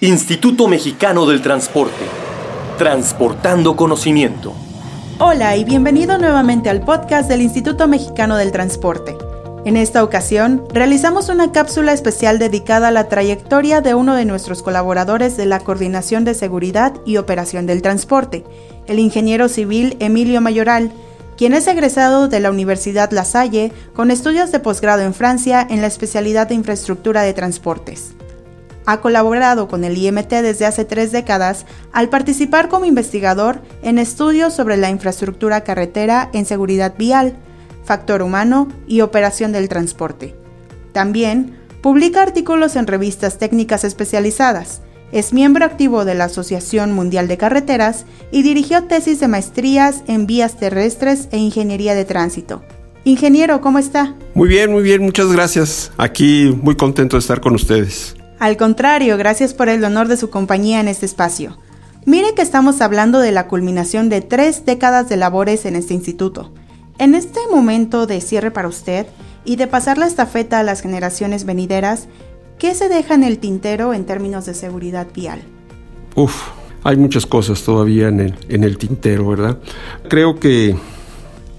Instituto Mexicano del Transporte. Transportando conocimiento. Hola y bienvenido nuevamente al podcast del Instituto Mexicano del Transporte. En esta ocasión, realizamos una cápsula especial dedicada a la trayectoria de uno de nuestros colaboradores de la Coordinación de Seguridad y Operación del Transporte, el ingeniero civil Emilio Mayoral, quien es egresado de la Universidad La Salle con estudios de posgrado en Francia en la especialidad de infraestructura de transportes. Ha colaborado con el IMT desde hace tres décadas al participar como investigador en estudios sobre la infraestructura carretera en seguridad vial, factor humano y operación del transporte. También publica artículos en revistas técnicas especializadas, es miembro activo de la Asociación Mundial de Carreteras y dirigió tesis de maestrías en vías terrestres e ingeniería de tránsito. Ingeniero, ¿cómo está? Muy bien, muy bien, muchas gracias. Aquí muy contento de estar con ustedes. Al contrario, gracias por el honor de su compañía en este espacio. Mire que estamos hablando de la culminación de tres décadas de labores en este instituto. En este momento de cierre para usted y de pasar la estafeta a las generaciones venideras, ¿qué se deja en el tintero en términos de seguridad vial? Uf, hay muchas cosas todavía en el, en el tintero, ¿verdad? Creo que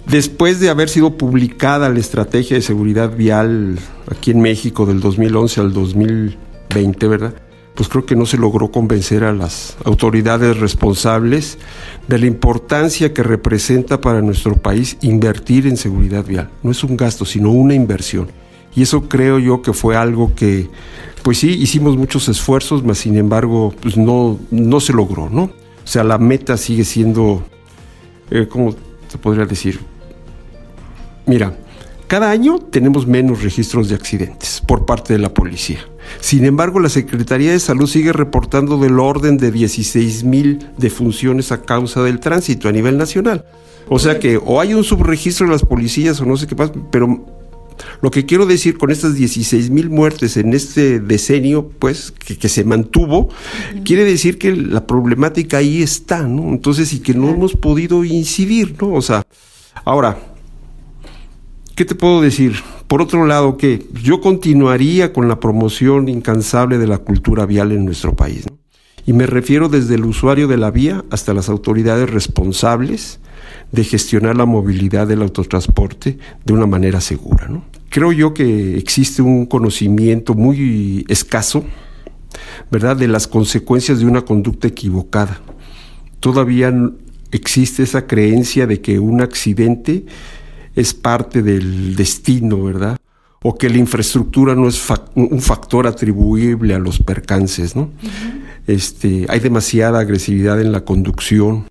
después de haber sido publicada la estrategia de seguridad vial aquí en México del 2011 al 2000 20, ¿verdad? Pues creo que no se logró convencer a las autoridades responsables de la importancia que representa para nuestro país invertir en seguridad vial. No es un gasto, sino una inversión. Y eso creo yo que fue algo que, pues sí, hicimos muchos esfuerzos, mas sin embargo, pues no, no se logró, ¿no? O sea, la meta sigue siendo, eh, ¿cómo se podría decir? Mira, cada año tenemos menos registros de accidentes por parte de la policía. Sin embargo, la Secretaría de Salud sigue reportando del orden de 16 mil defunciones a causa del tránsito a nivel nacional. O sea que o hay un subregistro de las policías o no sé qué pasa, pero lo que quiero decir con estas 16 mil muertes en este decenio, pues, que, se mantuvo, quiere decir que la problemática ahí está, ¿no? Entonces, y que no hemos podido incidir, ¿no? O sea, ahora, ¿qué te puedo decir? Por otro lado, que yo continuaría con la promoción incansable de la cultura vial en nuestro país. Y me refiero desde el usuario de la vía hasta las autoridades responsables de gestionar la movilidad del autotransporte de una manera segura. Creo yo que existe un conocimiento muy escaso, ¿verdad?, de las consecuencias de una conducta equivocada. Todavía existe esa creencia de que un accidente es parte del destino, ¿verdad? O que la infraestructura no es un factor atribuible a los percances, ¿no? este, hay demasiada agresividad en la conducción.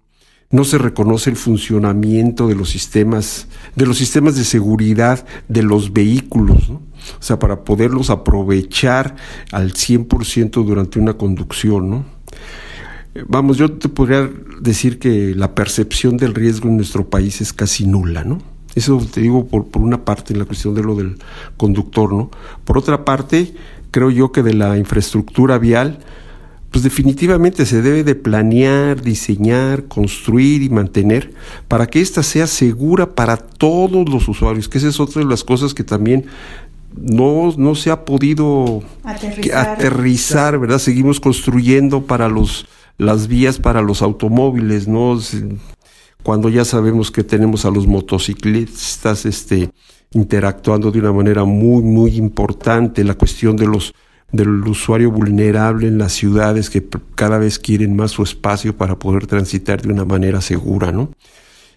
No se reconoce el funcionamiento de los sistemas, de los sistemas de seguridad de los vehículos, ¿no? O sea, para poderlos aprovechar al 100% durante una conducción, ¿no? Vamos, yo te podría decir que la percepción del riesgo en nuestro país es casi nula, ¿no? Eso te digo por, por una parte en la cuestión de lo del conductor, ¿no? Por otra parte, creo yo que de la infraestructura vial, pues definitivamente se debe de planear, diseñar, construir y mantener para que ésta sea segura para todos los usuarios, que esa es otra de las cosas que también no, no se ha podido aterrizar. aterrizar, ¿verdad? Seguimos construyendo para los las vías para los automóviles, ¿no? Cuando ya sabemos que tenemos a los motociclistas este, interactuando de una manera muy, muy importante, la cuestión de los del usuario vulnerable en las ciudades que cada vez quieren más su espacio para poder transitar de una manera segura, ¿no?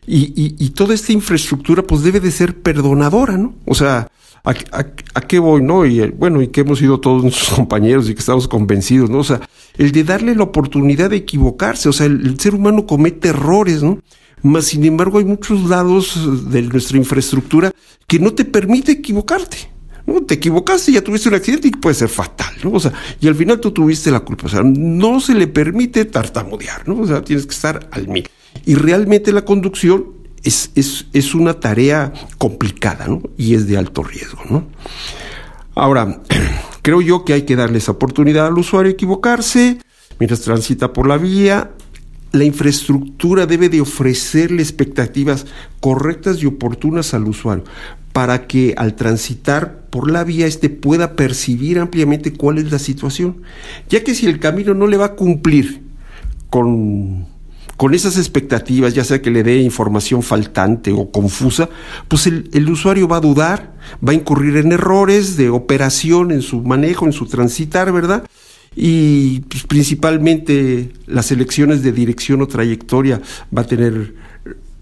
Y, y, toda esta infraestructura pues debe de ser perdonadora, ¿no? O sea, ¿a, qué voy, no? Y bueno, y que hemos sido todos nuestros compañeros y que estamos convencidos, ¿no? O sea, el de darle la oportunidad de equivocarse, o sea, el ser humano comete errores, ¿no? Mas, sin embargo, hay muchos lados de nuestra infraestructura que no te permite equivocarte. ¿no? Te equivocaste, ya tuviste un accidente y puede ser fatal, ¿no? O sea, y al final tú tuviste la culpa. O sea, no se le permite tartamudear, ¿no? O sea, tienes que estar al mil. Y realmente la conducción es, es, es una tarea complicada, ¿no? Y es de alto riesgo, ¿no? Ahora, creo yo que hay que darle esa oportunidad al usuario a equivocarse mientras transita por la vía, la infraestructura debe de ofrecerle expectativas correctas y oportunas al usuario para que al transitar por la vía este pueda percibir ampliamente cuál es la situación, ya que si el camino no le va a cumplir con, con esas expectativas, ya sea que le dé información faltante o confusa, pues el, el, usuario va a dudar, va a incurrir en errores de operación en su manejo, en su transitar, ¿verdad? Y pues, principalmente las elecciones de dirección o trayectoria va a tener,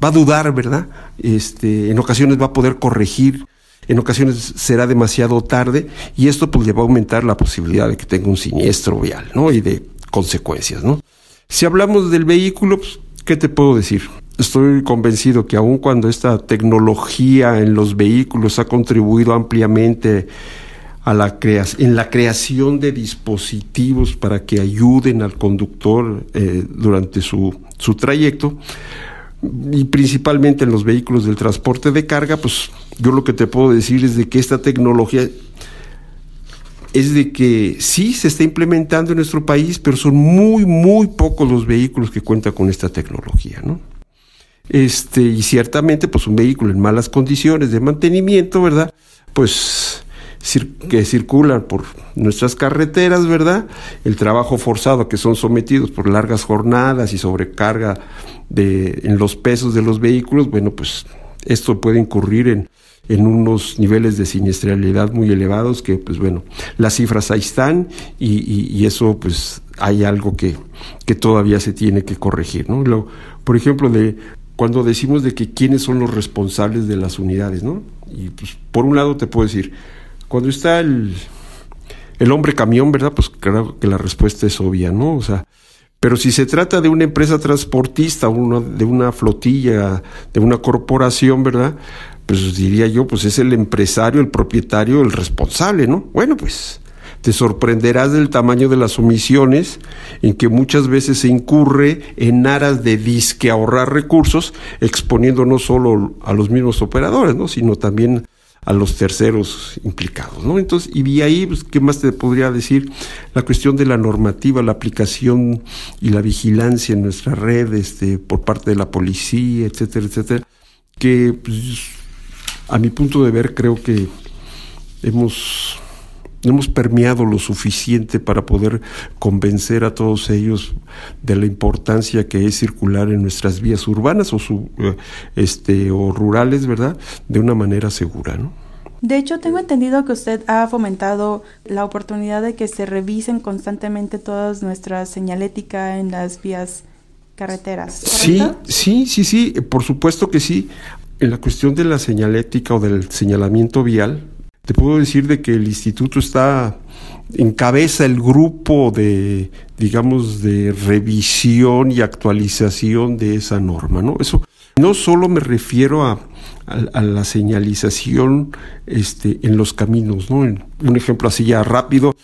va a dudar, ¿verdad? Este, en ocasiones va a poder corregir en ocasiones será demasiado tarde y esto pues le va a aumentar la posibilidad de que tenga un siniestro vial, ¿no? Y de consecuencias, ¿no? Si hablamos del vehículo, pues, ¿qué te puedo decir? Estoy convencido que aun cuando esta tecnología en los vehículos ha contribuido ampliamente a la en la creación de dispositivos para que ayuden al conductor eh, durante su, su trayecto, y principalmente en los vehículos del transporte de carga, pues yo lo que te puedo decir es de que esta tecnología es de que sí se está implementando en nuestro país, pero son muy, muy pocos los vehículos que cuentan con esta tecnología, ¿no? Este, y ciertamente, pues un vehículo en malas condiciones de mantenimiento, ¿verdad? Pues que circulan por nuestras carreteras, ¿verdad? El trabajo forzado que son sometidos por largas jornadas y sobrecarga de, en los pesos de los vehículos, bueno, pues esto puede incurrir en, en unos niveles de siniestralidad muy elevados que, pues bueno, las cifras ahí están y, y, eso, pues hay algo que, que, todavía se tiene que corregir, ¿no? Por ejemplo, de cuando decimos de que quiénes son los responsables de las unidades, ¿no? Y pues por un lado te puedo decir, cuando está el, el hombre camión, ¿verdad? Pues creo que la respuesta es obvia, ¿no? O sea, pero si se trata de una empresa transportista, de una flotilla, de una corporación, ¿verdad? Pues diría yo, pues es el empresario, el propietario, el responsable, ¿no? Bueno, pues te sorprenderás del tamaño de las omisiones en que muchas veces se incurre en aras de disque ahorrar recursos, exponiendo no solo a los mismos operadores, ¿no? sino también a los terceros implicados, ¿no? Entonces, y ahí, pues, ¿qué más te podría decir? La cuestión de la normativa, la aplicación y la vigilancia en nuestra red, este, por parte de la policía, etcétera, etcétera, que pues, a mi punto de ver creo que hemos hemos permeado lo suficiente para poder convencer a todos ellos de la importancia que es circular en nuestras vías urbanas o, su, eh, este, o rurales, ¿verdad? De una manera segura, ¿no? De hecho, tengo entendido que usted ha fomentado la oportunidad de que se revisen constantemente todas nuestras señalética en las vías carreteras. Sí, sí, sí, sí, por supuesto que sí. En la cuestión de la señalética o del señalamiento vial, te puedo decir de que el instituto está encabeza el grupo de, digamos, de revisión y actualización de esa norma, ¿no? Eso no solo me refiero a, la señalización este, en los caminos, ¿no? un ejemplo así ya rápido,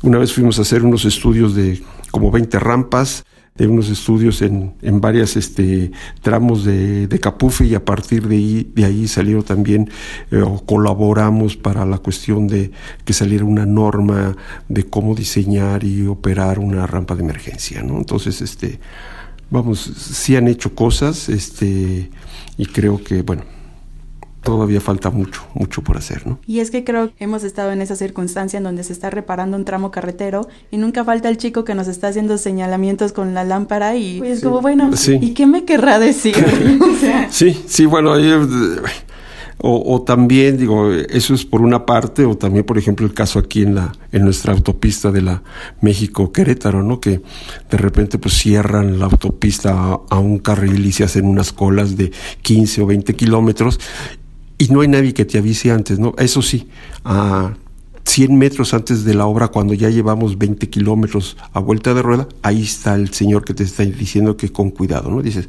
una vez fuimos a hacer unos estudios de como 20 rampas, de unos estudios en, en varias este, tramos de, de, Capufe y a partir de ahí, de ahí salieron también eh, o colaboramos para la cuestión de que saliera una norma de cómo diseñar y operar una rampa de emergencia, ¿no? Entonces, este, vamos, sí han hecho cosas, este, y creo que, bueno, todavía falta mucho, mucho por hacer, ¿no? Y es que creo que hemos estado en esa circunstancia en donde se está reparando un tramo carretero y nunca falta el chico que nos está haciendo señalamientos con la lámpara y es como, bueno, ¿y qué me querrá decir? Sí, sí, bueno, ahí, o, o, también, digo, eso es por una parte, o también, por ejemplo, el caso aquí en la, en nuestra autopista de la México-Querétaro, ¿no? Que de repente pues cierran la autopista a, a, un carril y se hacen unas colas de 15 o 20 kilómetros y no hay nadie que te avise antes, ¿no? Eso sí, a 100 metros antes de la obra, cuando ya llevamos 20 kilómetros a vuelta de rueda, ahí está el señor que te está diciendo que con cuidado, ¿no? Dices,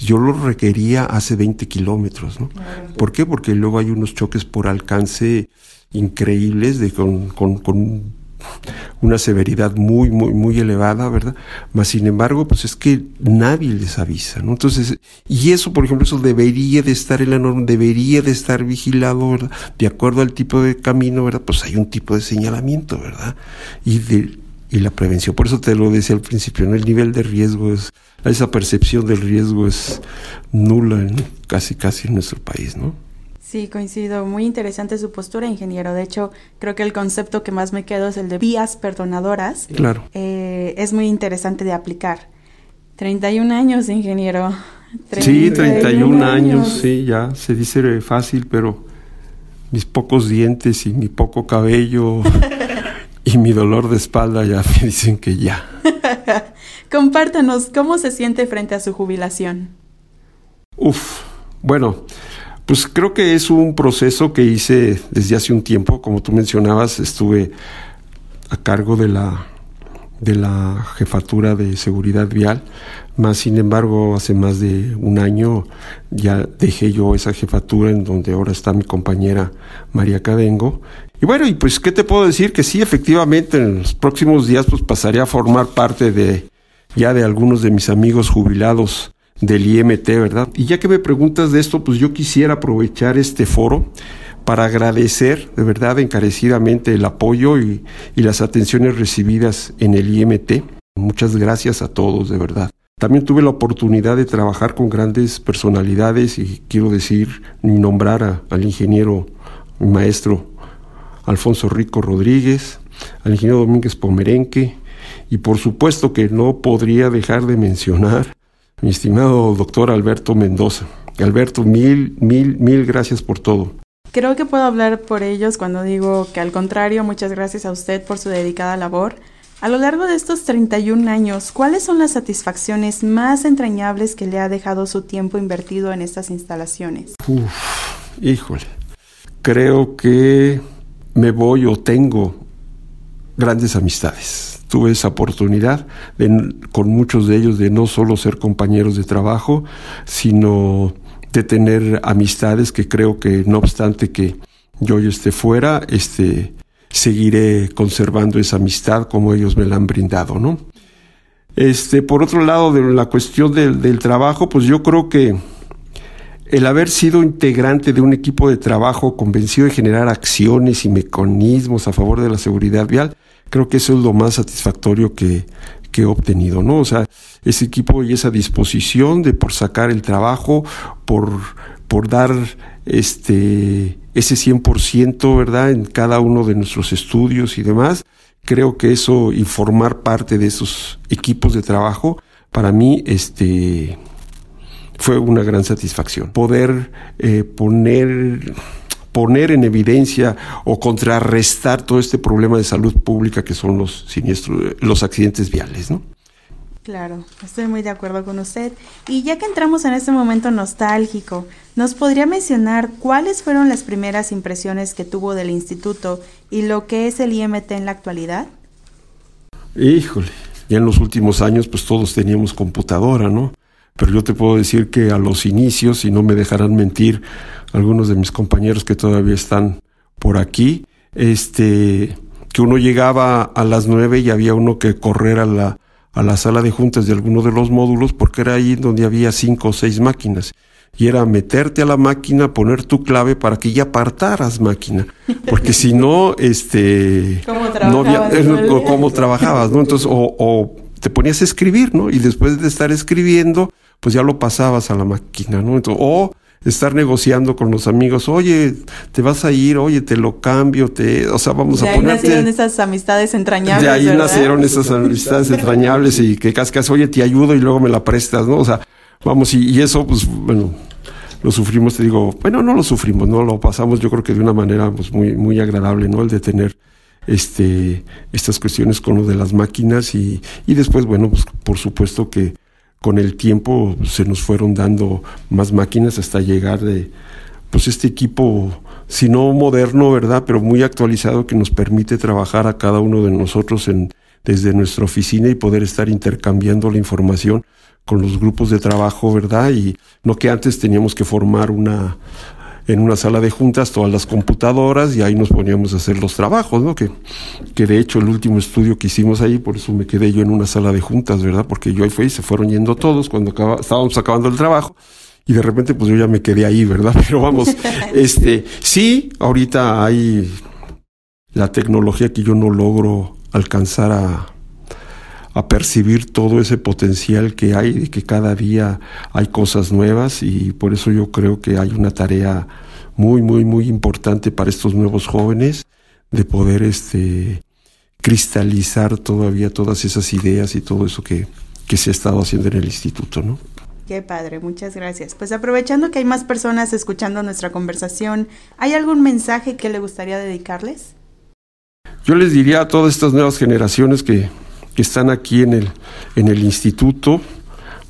yo lo requería hace 20 kilómetros, ¿no? ¿Por qué? Porque luego hay unos choques por alcance increíbles de con, con, con una severidad muy, muy, muy elevada, ¿verdad? Mas, sin embargo, pues es que nadie les avisa, ¿no? Entonces, y eso, por ejemplo, eso debería de estar en la norma, debería de estar vigilado, ¿verdad? De acuerdo al tipo de camino, ¿verdad? Pues hay un tipo de señalamiento, ¿verdad? Y de, y la prevención. Por eso te lo decía al principio, ¿no? El nivel de riesgo es, esa percepción del riesgo es nula en casi, casi en nuestro país, ¿no? Sí, coincido. Muy interesante su postura, ingeniero. De hecho, creo que el concepto que más me quedo es el de vías perdonadoras. Claro. Eh, es muy interesante de aplicar. 31 años, ingeniero. sí, 31 años. sí, ya se dice fácil, pero mis pocos dientes y mi poco cabello y mi dolor de espalda ya me dicen que ya. Compártanos, ¿cómo se siente frente a su jubilación? Uf, bueno, pues creo que es un proceso que hice desde hace un tiempo, como tú mencionabas, estuve a cargo de la de la jefatura de seguridad vial, más sin embargo hace más de un año ya dejé yo esa jefatura en donde ahora está mi compañera María Cadengo. Y bueno, y pues qué te puedo decir que sí, efectivamente en los próximos días pues pasaré a formar parte de ya de algunos de mis amigos jubilados del IMT, ¿verdad? Y ya que me preguntas de esto, pues yo quisiera aprovechar este foro para agradecer de verdad encarecidamente el apoyo y, las atenciones recibidas en el IMT. Muchas gracias a todos, de verdad. También tuve la oportunidad de trabajar con grandes personalidades y quiero decir y nombrar al ingeniero, mi maestro Alfonso Rico Rodríguez, al ingeniero Domínguez Pomerenque y por supuesto que no podría dejar de mencionar mi estimado doctor Alberto Mendoza. Alberto, mil, mil, mil gracias por todo. Creo que puedo hablar por ellos cuando digo que al contrario, muchas gracias a usted por su dedicada labor. A lo largo de estos 31 años, ¿cuáles son las satisfacciones más entrañables que le ha dejado su tiempo invertido en estas instalaciones? Uf, híjole. Creo que me voy o tengo grandes amistades tuve esa oportunidad con muchos de ellos de no solo ser compañeros de trabajo, sino de tener amistades que creo que no obstante que yo esté fuera, este, seguiré conservando esa amistad como ellos me la han brindado, ¿no? Este, por otro lado, de la cuestión del trabajo, pues yo creo que el haber sido integrante de un equipo de trabajo convencido de generar acciones y mecanismos a favor de la seguridad vial, creo que eso es lo más satisfactorio que, que he obtenido, ¿no? O sea, ese equipo y esa disposición de por sacar el trabajo, por, por dar este, ese 100%, ¿verdad? En cada uno de nuestros estudios y demás. Creo que eso y formar parte de esos equipos de trabajo, para mí, este, fue una gran satisfacción. Poder eh, poner poner en evidencia o contrarrestar todo este problema de salud pública que son los siniestros, los accidentes viales, ¿no? Claro, estoy muy de acuerdo con usted. Y ya que entramos en este momento nostálgico, ¿nos podría mencionar cuáles fueron las primeras impresiones que tuvo del instituto y lo que es el IMT en la actualidad? Híjole, ya en los últimos años pues todos teníamos computadora, ¿no? Pero yo te puedo decir que a los inicios, y no me dejarán mentir algunos de mis compañeros que todavía están por aquí, este, que uno llegaba a las nueve y había uno que correr a la, a la sala de juntas de alguno de los módulos porque era ahí donde había cinco o seis máquinas. Y era meterte a la máquina, poner tu clave para que ya apartaras máquina. Porque si no, este... ¿Cómo trabajabas? No había, ¿Cómo trabajabas, no? Entonces, o, o te ponías a escribir, ¿no? Y después de estar escribiendo, pues ya lo pasabas a la máquina, ¿no? Entonces, o estar negociando con los amigos, oye, te vas a ir, oye, te lo cambio, te, o sea, vamos a ponerte. De ahí nacieron esas amistades entrañables. De ahí nacieron esas amistades entrañables y que cascas, oye, te ayudo y luego me la prestas, ¿no? O sea, vamos, y, y eso, pues, bueno, lo sufrimos, te digo, bueno, no lo sufrimos, no lo pasamos, yo creo que de una manera, pues, muy, muy agradable, ¿no? El de tener este, estas cuestiones con lo de las máquinas y, y después, bueno, pues por supuesto que con el tiempo se nos fueron dando más máquinas hasta llegar de, pues este equipo, si no moderno, ¿verdad? Pero muy actualizado que nos permite trabajar a cada uno de nosotros en, desde nuestra oficina y poder estar intercambiando la información con los grupos de trabajo, ¿verdad? Y no que antes teníamos que formar una, en una sala de juntas todas las computadoras y ahí nos poníamos a hacer los trabajos, ¿no? Que, que de hecho el último estudio que hicimos ahí, por eso me quedé yo en una sala de juntas, ¿verdad? Porque yo ahí fui y se fueron yendo todos cuando estábamos acabando el trabajo y de repente pues yo ya me quedé ahí, ¿verdad? Pero vamos, este, sí, ahorita hay la tecnología que yo no logro alcanzar a, a percibir todo ese potencial que hay, de que cada día hay cosas nuevas y por eso yo creo que hay una tarea muy, muy, muy importante para estos nuevos jóvenes de poder este, cristalizar todavía todas esas ideas y todo eso que, que se ha estado haciendo en el instituto, ¿no? Qué padre, muchas gracias. Pues aprovechando que hay más personas escuchando nuestra conversación, ¿hay algún mensaje que le gustaría dedicarles? Yo les diría a todas estas nuevas generaciones que, que están aquí en el, en el instituto,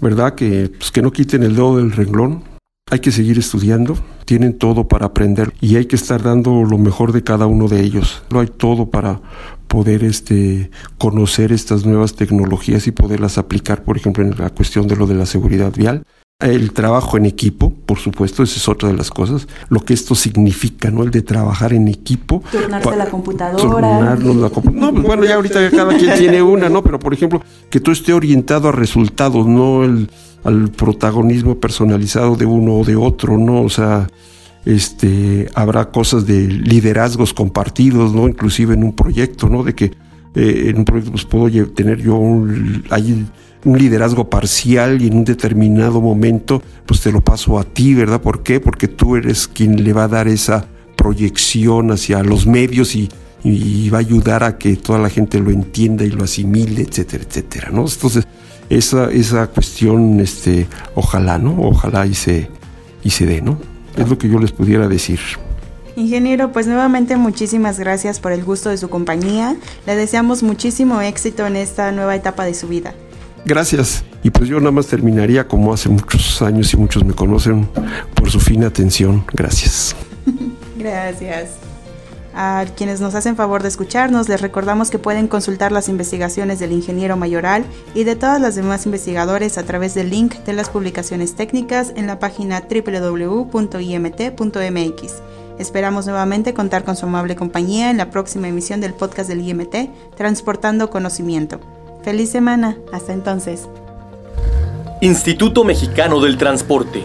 ¿verdad? Que, pues, que no quiten el dedo del renglón. Hay que seguir estudiando, tienen todo para aprender y hay que estar dando lo mejor de cada uno de ellos. No hay todo para poder este, conocer estas nuevas tecnologías y poderlas aplicar, por ejemplo, en la cuestión de lo de la seguridad vial. El trabajo en equipo, por supuesto, esa es otra de las cosas. Lo que esto significa, ¿no? El de trabajar en equipo. Turnarse la computadora. la compu no, pues bueno, ya ahorita cada quien tiene una, ¿no? Pero, por ejemplo, que todo esté orientado a resultados, no el, al protagonismo personalizado de uno o de otro, ¿no? O sea, este, habrá cosas de liderazgos compartidos, ¿no? Inclusive en un proyecto, ¿no? De que eh, en un proyecto pues puedo tener yo un, hay un liderazgo parcial y en un determinado momento pues te lo paso a ti, ¿verdad? ¿Por qué? Porque tú eres quien le va a dar esa proyección hacia los medios y, va a ayudar a que toda la gente lo entienda y lo asimile, etcétera, etcétera, ¿no? Entonces, esa, esa cuestión, este, ojalá, ¿no? Ojalá y se, y se dé, ¿no? Es lo que yo les pudiera decir. Ingeniero, pues nuevamente muchísimas gracias por el gusto de su compañía. Le deseamos muchísimo éxito en esta nueva etapa de su vida. Gracias. Y pues yo nada más terminaría como hace muchos años y muchos me conocen por su fina atención. Gracias. gracias. A quienes nos hacen favor de escucharnos, les recordamos que pueden consultar las investigaciones del ingeniero mayoral y de todas las demás investigadores a través del link de las publicaciones técnicas en la página www.imt.mx. Esperamos nuevamente contar con su amable compañía en la próxima emisión del podcast del IMT, Transportando Conocimiento. Feliz semana, hasta entonces. Instituto Mexicano del Transporte